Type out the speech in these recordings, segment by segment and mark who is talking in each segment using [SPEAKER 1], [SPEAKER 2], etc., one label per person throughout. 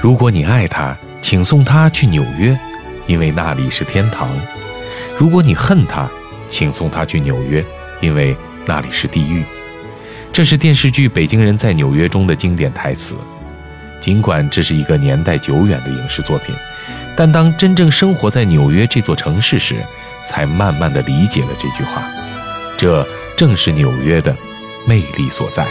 [SPEAKER 1] 如果你爱他，请送他去纽约，因为那里是天堂；如果你恨他，请送他去纽约，因为那里是地狱。这是电视剧《北京人在纽约》中的经典台词。尽管这是一个年代久远的影视作品，但当真正生活在纽约这座城市时，才慢慢的理解了这句话。这正是纽约的魅力所在。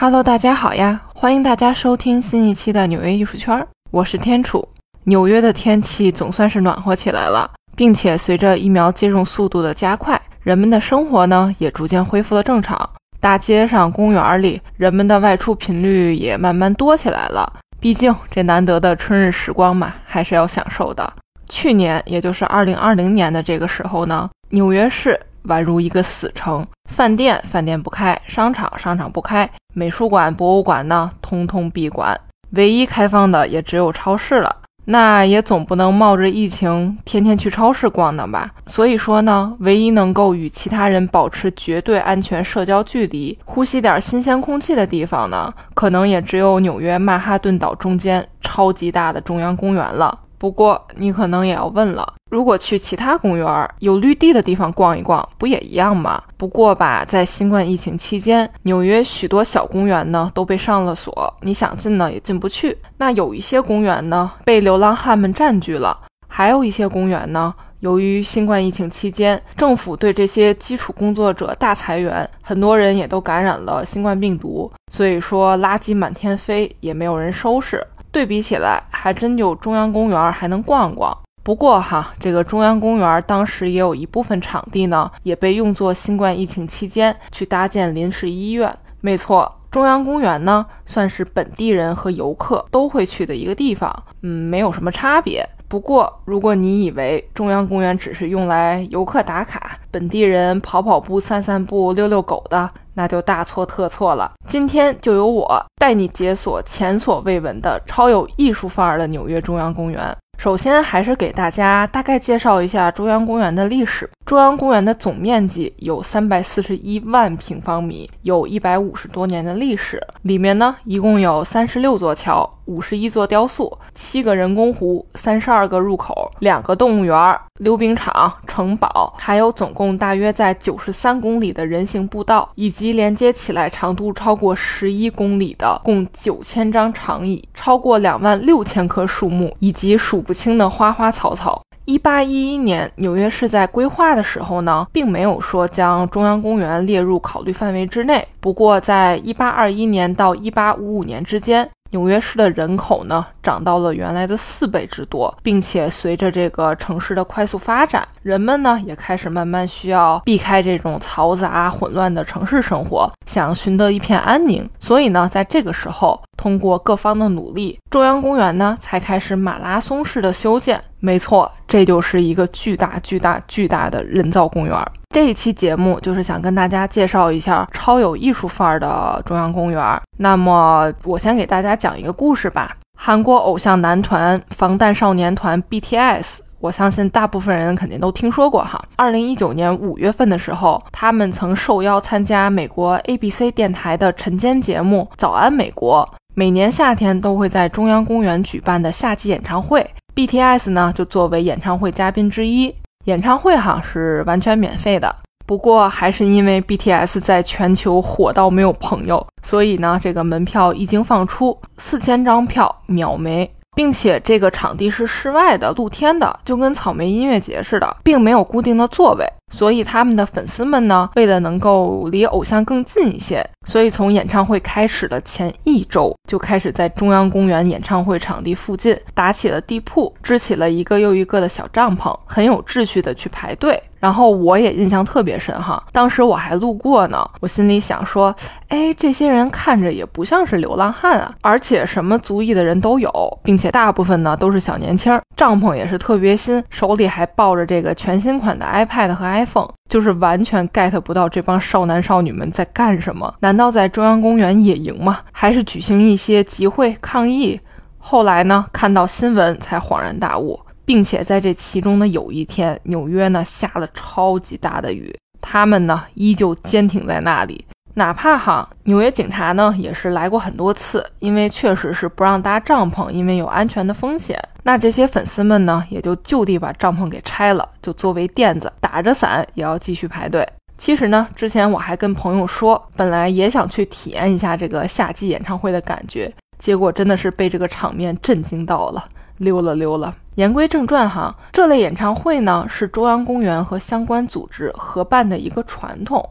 [SPEAKER 2] Hello，大家好呀！欢迎大家收听新一期的纽约艺术圈，我是天楚。纽约的天气总算是暖和起来了，并且随着疫苗接种速度的加快，人们的生活呢也逐渐恢复了正常。大街上、公园里，人们的外出频率也慢慢多起来了。毕竟这难得的春日时光嘛，还是要享受的。去年，也就是二零二零年的这个时候呢，纽约市。宛如一个死城，饭店饭店不开，商场商场不开，美术馆博物馆呢，通通闭馆，唯一开放的也只有超市了。那也总不能冒着疫情天天去超市逛呢吧？所以说呢，唯一能够与其他人保持绝对安全社交距离、呼吸点新鲜空气的地方呢，可能也只有纽约曼哈顿岛中间超级大的中央公园了。不过你可能也要问了，如果去其他公园有绿地的地方逛一逛，不也一样吗？不过吧，在新冠疫情期间，纽约许多小公园呢都被上了锁，你想进呢也进不去。那有一些公园呢被流浪汉们占据了，还有一些公园呢，由于新冠疫情期间政府对这些基础工作者大裁员，很多人也都感染了新冠病毒，所以说垃圾满天飞，也没有人收拾。对比起来，还真就中央公园还能逛逛。不过哈，这个中央公园当时也有一部分场地呢，也被用作新冠疫情期间去搭建临时医院。没错，中央公园呢，算是本地人和游客都会去的一个地方，嗯，没有什么差别。不过，如果你以为中央公园只是用来游客打卡、本地人跑跑步、散散步、遛遛狗的，那就大错特错了。今天就由我带你解锁前所未闻的超有艺术范儿的纽约中央公园。首先，还是给大家大概介绍一下中央公园的历史。中央公园的总面积有三百四十一万平方米，有一百五十多年的历史。里面呢，一共有三十六座桥、五十一座雕塑、七个人工湖、三十二个入口、两个动物园、溜冰场、城堡，还有总共大约在九十三公里的人行步道，以及连接起来长度超过十一公里的共九千张长椅，超过两万六千棵树木，以及数。不清的花花草草。一八一一年，纽约市在规划的时候呢，并没有说将中央公园列入考虑范围之内。不过，在一八二一年到一八五五年之间，纽约市的人口呢，涨到了原来的四倍之多，并且随着这个城市的快速发展，人们呢也开始慢慢需要避开这种嘈杂混乱的城市生活，想寻得一片安宁。所以呢，在这个时候。通过各方的努力，中央公园呢才开始马拉松式的修建。没错，这就是一个巨大、巨大、巨大的人造公园。这一期节目就是想跟大家介绍一下超有艺术范儿的中央公园。那么，我先给大家讲一个故事吧。韩国偶像男团防弹少年团 BTS。我相信大部分人肯定都听说过哈。二零一九年五月份的时候，他们曾受邀参加美国 ABC 电台的晨间节目《早安美国》，每年夏天都会在中央公园举办的夏季演唱会。BTS 呢，就作为演唱会嘉宾之一。演唱会哈是完全免费的，不过还是因为 BTS 在全球火到没有朋友，所以呢，这个门票一经放出，四千张票秒没。并且这个场地是室外的、露天的，就跟草莓音乐节似的，并没有固定的座位。所以他们的粉丝们呢，为了能够离偶像更近一些，所以从演唱会开始的前一周就开始在中央公园演唱会场地附近打起了地铺，支起了一个又一个的小帐篷，很有秩序的去排队。然后我也印象特别深哈，当时我还路过呢，我心里想说，哎，这些人看着也不像是流浪汉啊，而且什么族裔的人都有，并且大部分呢都是小年轻，帐篷也是特别新，手里还抱着这个全新款的 iPad 和 i iPhone，就是完全 get 不到这帮少男少女们在干什么？难道在中央公园野营吗？还是举行一些集会抗议？后来呢，看到新闻才恍然大悟。并且在这其中的有一天，纽约呢下了超级大的雨，他们呢依旧坚挺在那里。哪怕哈纽约警察呢也是来过很多次，因为确实是不让搭帐篷，因为有安全的风险。那这些粉丝们呢也就就地把帐篷给拆了，就作为垫子，打着伞也要继续排队。其实呢，之前我还跟朋友说，本来也想去体验一下这个夏季演唱会的感觉，结果真的是被这个场面震惊到了，溜了溜了。言归正传哈，这类演唱会呢是中央公园和相关组织合办的一个传统。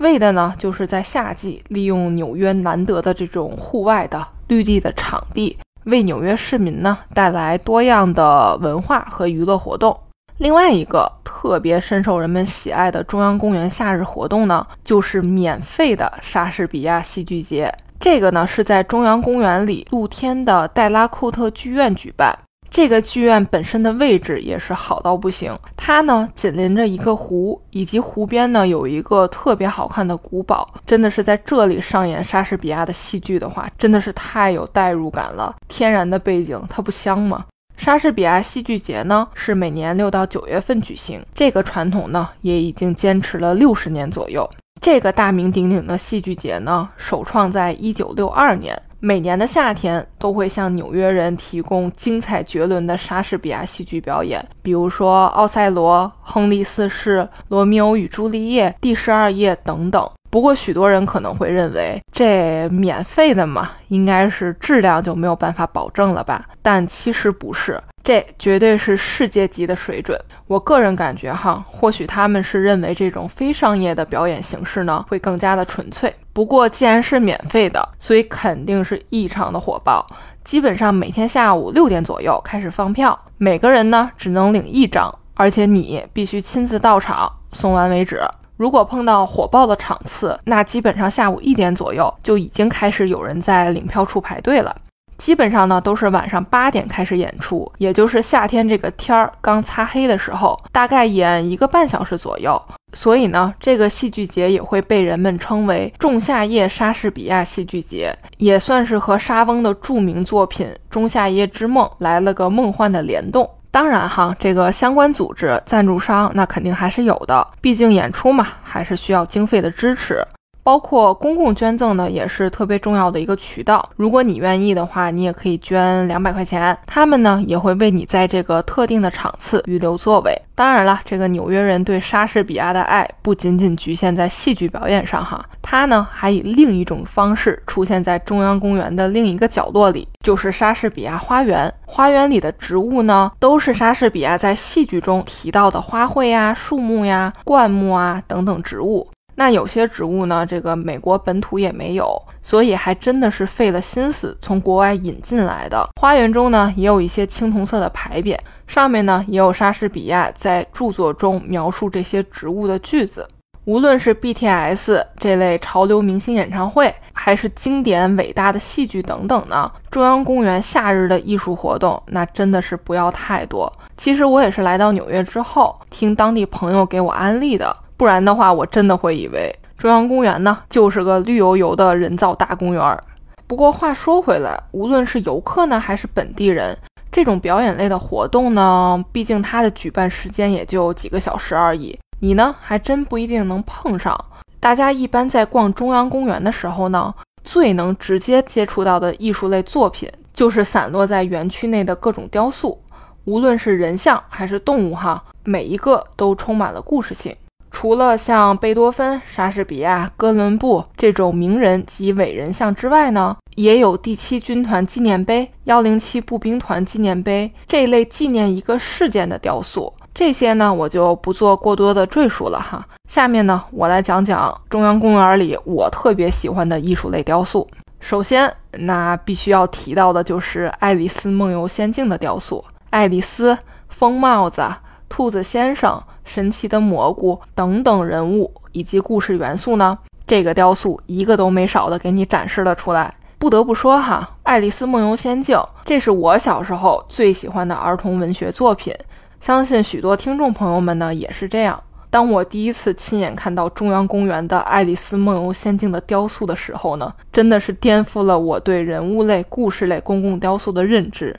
[SPEAKER 2] 为的呢，就是在夏季利用纽约难得的这种户外的绿地的场地，为纽约市民呢带来多样的文化和娱乐活动。另外一个特别深受人们喜爱的中央公园夏日活动呢，就是免费的莎士比亚戏剧节。这个呢是在中央公园里露天的戴拉库特剧院举办。这个剧院本身的位置也是好到不行，它呢紧邻着一个湖，以及湖边呢有一个特别好看的古堡，真的是在这里上演莎士比亚的戏剧的话，真的是太有代入感了。天然的背景，它不香吗？莎士比亚戏剧节呢是每年六到九月份举行，这个传统呢也已经坚持了六十年左右。这个大名鼎鼎的戏剧节呢，首创在一九六二年。每年的夏天都会向纽约人提供精彩绝伦的莎士比亚戏剧表演，比如说《奥赛罗》《亨利四世》《罗密欧与朱丽叶》《第十二夜》等等。不过，许多人可能会认为这免费的嘛，应该是质量就没有办法保证了吧？但其实不是。这绝对是世界级的水准。我个人感觉哈，或许他们是认为这种非商业的表演形式呢会更加的纯粹。不过既然是免费的，所以肯定是异常的火爆。基本上每天下午六点左右开始放票，每个人呢只能领一张，而且你必须亲自到场，送完为止。如果碰到火爆的场次，那基本上下午一点左右就已经开始有人在领票处排队了。基本上呢都是晚上八点开始演出，也就是夏天这个天儿刚擦黑的时候，大概演一个半小时左右。所以呢，这个戏剧节也会被人们称为仲夏夜莎士比亚戏剧节，也算是和莎翁的著名作品《仲夏夜之梦》来了个梦幻的联动。当然哈，这个相关组织赞助商那肯定还是有的，毕竟演出嘛，还是需要经费的支持。包括公共捐赠呢，也是特别重要的一个渠道。如果你愿意的话，你也可以捐两百块钱，他们呢也会为你在这个特定的场次预留座位。当然了，这个纽约人对莎士比亚的爱不仅仅局限在戏剧表演上哈，他呢还以另一种方式出现在中央公园的另一个角落里，就是莎士比亚花园。花园里的植物呢，都是莎士比亚在戏剧中提到的花卉呀、树木呀、灌木啊等等植物。那有些植物呢，这个美国本土也没有，所以还真的是费了心思从国外引进来的。花园中呢，也有一些青铜色的牌匾，上面呢也有莎士比亚在著作中描述这些植物的句子。无论是 BTS 这类潮流明星演唱会，还是经典伟大的戏剧等等呢，中央公园夏日的艺术活动，那真的是不要太多。其实我也是来到纽约之后，听当地朋友给我安利的。不然的话，我真的会以为中央公园呢就是个绿油油的人造大公园。不过话说回来，无论是游客呢还是本地人，这种表演类的活动呢，毕竟它的举办时间也就几个小时而已，你呢还真不一定能碰上。大家一般在逛中央公园的时候呢，最能直接接触到的艺术类作品，就是散落在园区内的各种雕塑，无论是人像还是动物，哈，每一个都充满了故事性。除了像贝多芬、莎士比亚、哥伦布这种名人及伟人像之外呢，也有第七军团纪念碑、幺零七步兵团纪念碑这类纪念一个事件的雕塑。这些呢，我就不做过多的赘述了哈。下面呢，我来讲讲中央公园里我特别喜欢的艺术类雕塑。首先，那必须要提到的就是《爱丽丝梦游仙境》的雕塑，爱丽丝、疯帽子、兔子先生。神奇的蘑菇等等人物以及故事元素呢？这个雕塑一个都没少的给你展示了出来。不得不说哈，《爱丽丝梦游仙境》这是我小时候最喜欢的儿童文学作品，相信许多听众朋友们呢也是这样。当我第一次亲眼看到中央公园的《爱丽丝梦游仙境》的雕塑的时候呢，真的是颠覆了我对人物类、故事类公共雕塑的认知。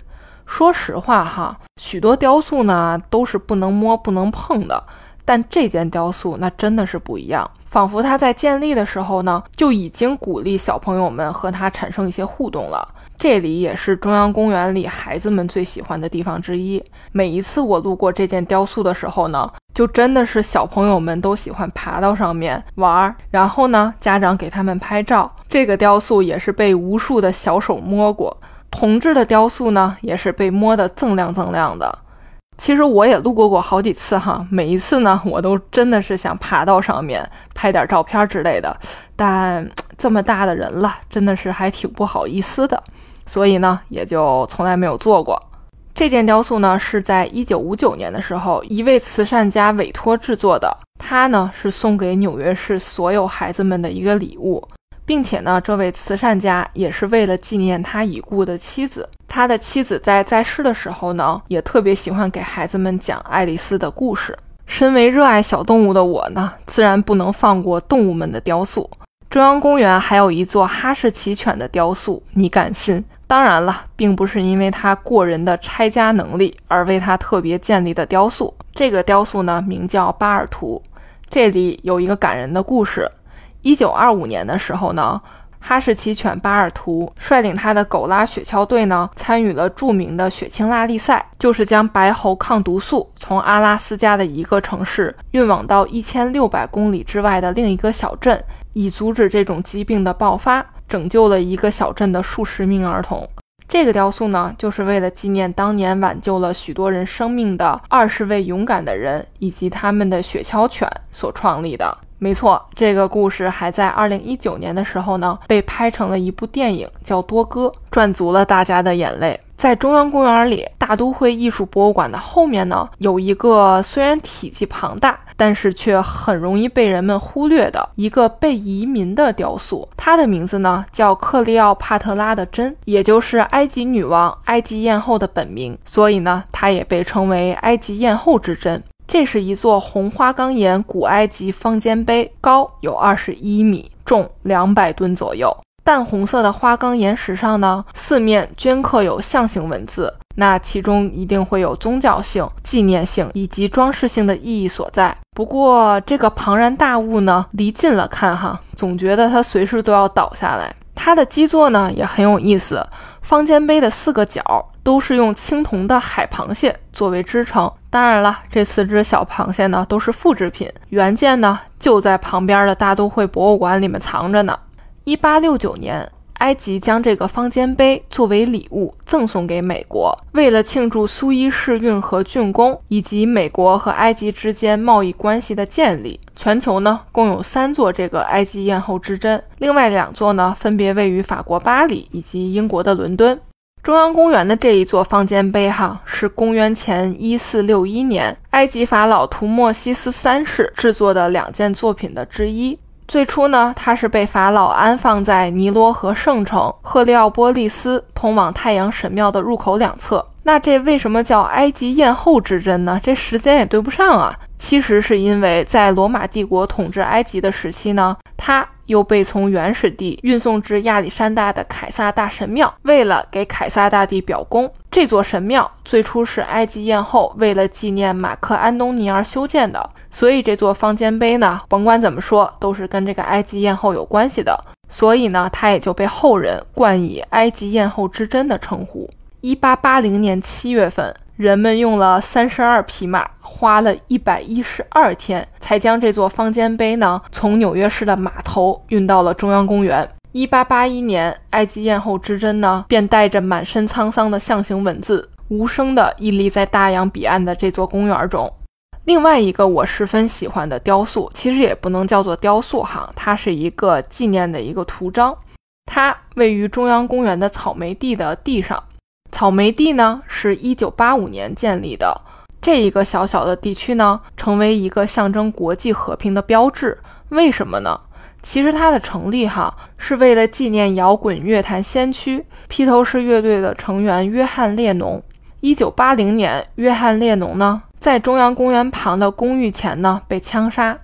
[SPEAKER 2] 说实话哈，许多雕塑呢都是不能摸、不能碰的，但这件雕塑那真的是不一样，仿佛它在建立的时候呢，就已经鼓励小朋友们和它产生一些互动了。这里也是中央公园里孩子们最喜欢的地方之一。每一次我路过这件雕塑的时候呢，就真的是小朋友们都喜欢爬到上面玩，然后呢，家长给他们拍照。这个雕塑也是被无数的小手摸过，铜制的雕塑呢，也是被摸得锃亮锃亮的。其实我也路过过好几次哈，每一次呢，我都真的是想爬到上面拍点照片之类的，但这么大的人了，真的是还挺不好意思的。所以呢，也就从来没有做过。这件雕塑呢，是在一九五九年的时候，一位慈善家委托制作的。它呢，是送给纽约市所有孩子们的一个礼物，并且呢，这位慈善家也是为了纪念他已故的妻子。他的妻子在在世的时候呢，也特别喜欢给孩子们讲爱丽丝的故事。身为热爱小动物的我呢，自然不能放过动物们的雕塑。中央公园还有一座哈士奇犬的雕塑，你敢信？当然了，并不是因为它过人的拆家能力而为它特别建立的雕塑。这个雕塑呢，名叫巴尔图。这里有一个感人的故事。一九二五年的时候呢，哈士奇犬巴尔图率领他的狗拉雪橇队呢，参与了著名的雪橇拉力赛，就是将白喉抗毒素从阿拉斯加的一个城市运往到一千六百公里之外的另一个小镇，以阻止这种疾病的爆发。拯救了一个小镇的数十名儿童。这个雕塑呢，就是为了纪念当年挽救了许多人生命的二十位勇敢的人以及他们的雪橇犬所创立的。没错，这个故事还在二零一九年的时候呢，被拍成了一部电影，叫《多哥》，赚足了大家的眼泪。在中央公园里，大都会艺术博物馆的后面呢，有一个虽然体积庞大，但是却很容易被人们忽略的一个被移民的雕塑。它的名字呢叫克利奥帕特拉的针，也就是埃及女王埃及艳后的本名，所以呢，它也被称为埃及艳后之针。这是一座红花岗岩古埃及方尖碑，高有二十一米，重两百吨左右。淡红色的花岗岩石上呢，四面镌刻有象形文字，那其中一定会有宗教性、纪念性以及装饰性的意义所在。不过这个庞然大物呢，离近了看哈，总觉得它随时都要倒下来。它的基座呢也很有意思，方尖碑的四个角都是用青铜的海螃蟹作为支撑。当然了，这四只小螃蟹呢都是复制品，原件呢就在旁边的大都会博物馆里面藏着呢。一八六九年，埃及将这个方尖碑作为礼物赠送给美国。为了庆祝苏伊士运河竣工以及美国和埃及之间贸易关系的建立，全球呢共有三座这个埃及艳后之针，另外两座呢分别位于法国巴黎以及英国的伦敦。中央公园的这一座方尖碑，哈，是公元前一四六一年埃及法老图莫西斯三世制作的两件作品的之一。最初呢，它是被法老安放在尼罗河圣城赫利奥波利斯通往太阳神庙的入口两侧。那这为什么叫埃及艳后之针呢？这时间也对不上啊。其实是因为在罗马帝国统治埃及的时期呢，它又被从原始地运送至亚历山大的凯撒大神庙，为了给凯撒大帝表功。这座神庙最初是埃及艳后为了纪念马克安东尼而修建的。所以这座方尖碑呢，甭管怎么说，都是跟这个埃及艳后有关系的。所以呢，它也就被后人冠以“埃及艳后之针”的称呼。一八八零年七月份，人们用了三十二匹马，花了一百一十二天，才将这座方尖碑呢从纽约市的码头运到了中央公园。一八八一年，埃及艳后之针呢，便带着满身沧桑的象形文字，无声地屹立在大洋彼岸的这座公园中。另外一个我十分喜欢的雕塑，其实也不能叫做雕塑哈，它是一个纪念的一个图章。它位于中央公园的草莓地的地上。草莓地呢，是一九八五年建立的。这一个小小的地区呢，成为一个象征国际和平的标志。为什么呢？其实它的成立哈，是为了纪念摇滚乐坛先驱披头士乐队的成员约翰列侬。一九八零年，约翰列侬呢？在中央公园旁的公寓前呢，被枪杀。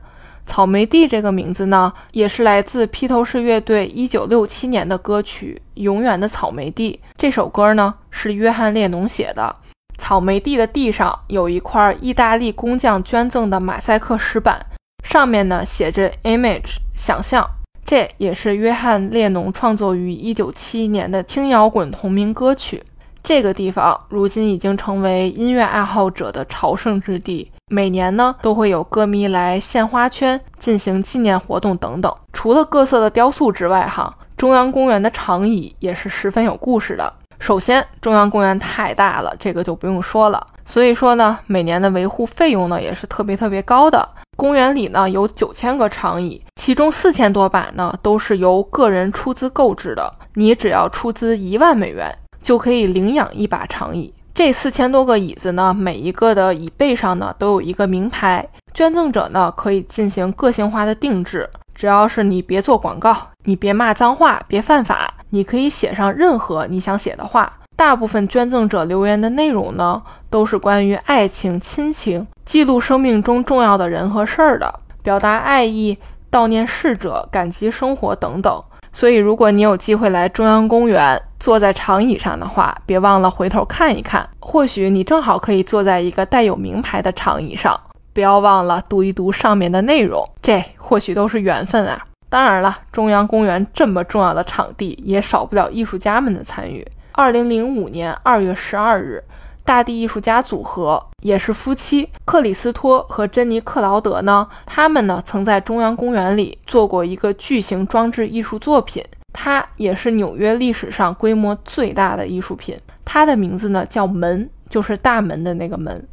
[SPEAKER 2] 草莓地这个名字呢，也是来自披头士乐队1967年的歌曲《永远的草莓地》。这首歌呢，是约翰列侬写的。草莓地的地上有一块意大利工匠捐赠的马赛克石板，上面呢写着 “image” 想象，这也是约翰列侬创作于1971年的轻摇滚同名歌曲。这个地方如今已经成为音乐爱好者的朝圣之地，每年呢都会有歌迷来献花圈、进行纪念活动等等。除了各色的雕塑之外，哈，中央公园的长椅也是十分有故事的。首先，中央公园太大了，这个就不用说了。所以说呢，每年的维护费用呢也是特别特别高的。公园里呢有九千个长椅，其中四千多把呢都是由个人出资购置的，你只要出资一万美元。就可以领养一把长椅。这四千多个椅子呢，每一个的椅背上呢都有一个名牌。捐赠者呢可以进行个性化的定制，只要是你别做广告，你别骂脏话，别犯法，你可以写上任何你想写的话。大部分捐赠者留言的内容呢，都是关于爱情、亲情，记录生命中重要的人和事儿的，表达爱意、悼念逝者、感激生活等等。所以，如果你有机会来中央公园，坐在长椅上的话，别忘了回头看一看。或许你正好可以坐在一个带有名牌的长椅上，不要忘了读一读上面的内容。这或许都是缘分啊！当然了，中央公园这么重要的场地，也少不了艺术家们的参与。二零零五年二月十二日。大地艺术家组合也是夫妻，克里斯托和珍妮克劳德呢，他们呢曾在中央公园里做过一个巨型装置艺术作品，它也是纽约历史上规模最大的艺术品。它的名字呢叫门，就是大门的那个门。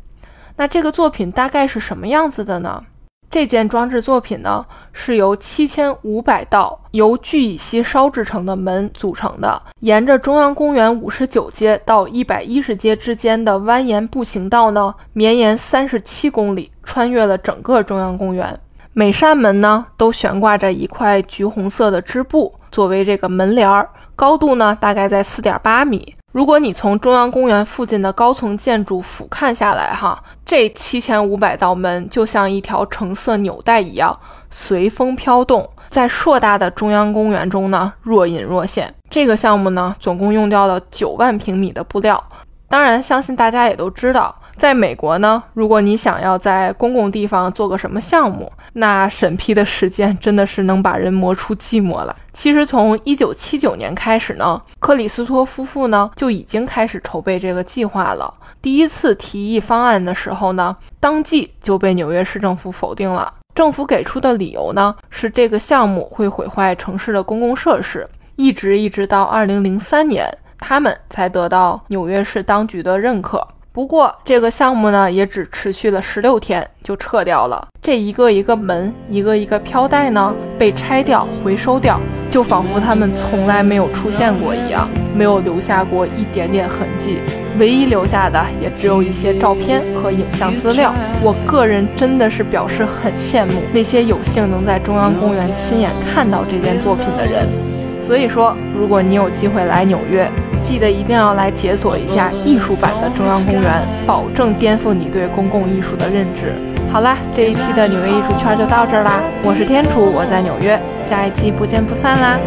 [SPEAKER 2] 那这个作品大概是什么样子的呢？这件装置作品呢，是由七千五百道由聚乙烯烧制成的门组成的，沿着中央公园五十九街到一百一十街之间的蜿蜒步行道呢，绵延三十七公里，穿越了整个中央公园。每扇门呢，都悬挂着一块橘红色的织布作为这个门帘儿，高度呢大概在四点八米。如果你从中央公园附近的高层建筑俯瞰下来，哈，这七千五百道门就像一条橙色纽带一样随风飘动，在硕大的中央公园中呢若隐若现。这个项目呢，总共用掉了九万平米的布料。当然，相信大家也都知道。在美国呢，如果你想要在公共地方做个什么项目，那审批的时间真的是能把人磨出寂寞了。其实从一九七九年开始呢，克里斯托夫妇呢就已经开始筹备这个计划了。第一次提议方案的时候呢，当即就被纽约市政府否定了。政府给出的理由呢是这个项目会毁坏城市的公共设施。一直一直到二零零三年，他们才得到纽约市当局的认可。不过这个项目呢，也只持续了十六天就撤掉了。这一个一个门，一个一个飘带呢，被拆掉、回收掉，就仿佛他们从来没有出现过一样，没有留下过一点点痕迹。唯一留下的也只有一些照片和影像资料。我个人真的是表示很羡慕那些有幸能在中央公园亲眼看到这件作品的人。所以说，如果你有机会来纽约，记得一定要来解锁一下艺术版的中央公园，保证颠覆你对公共艺术的认知。好啦，这一期的纽约艺术圈就到这儿啦，我是天楚，我在纽约，下一期不见不散啦。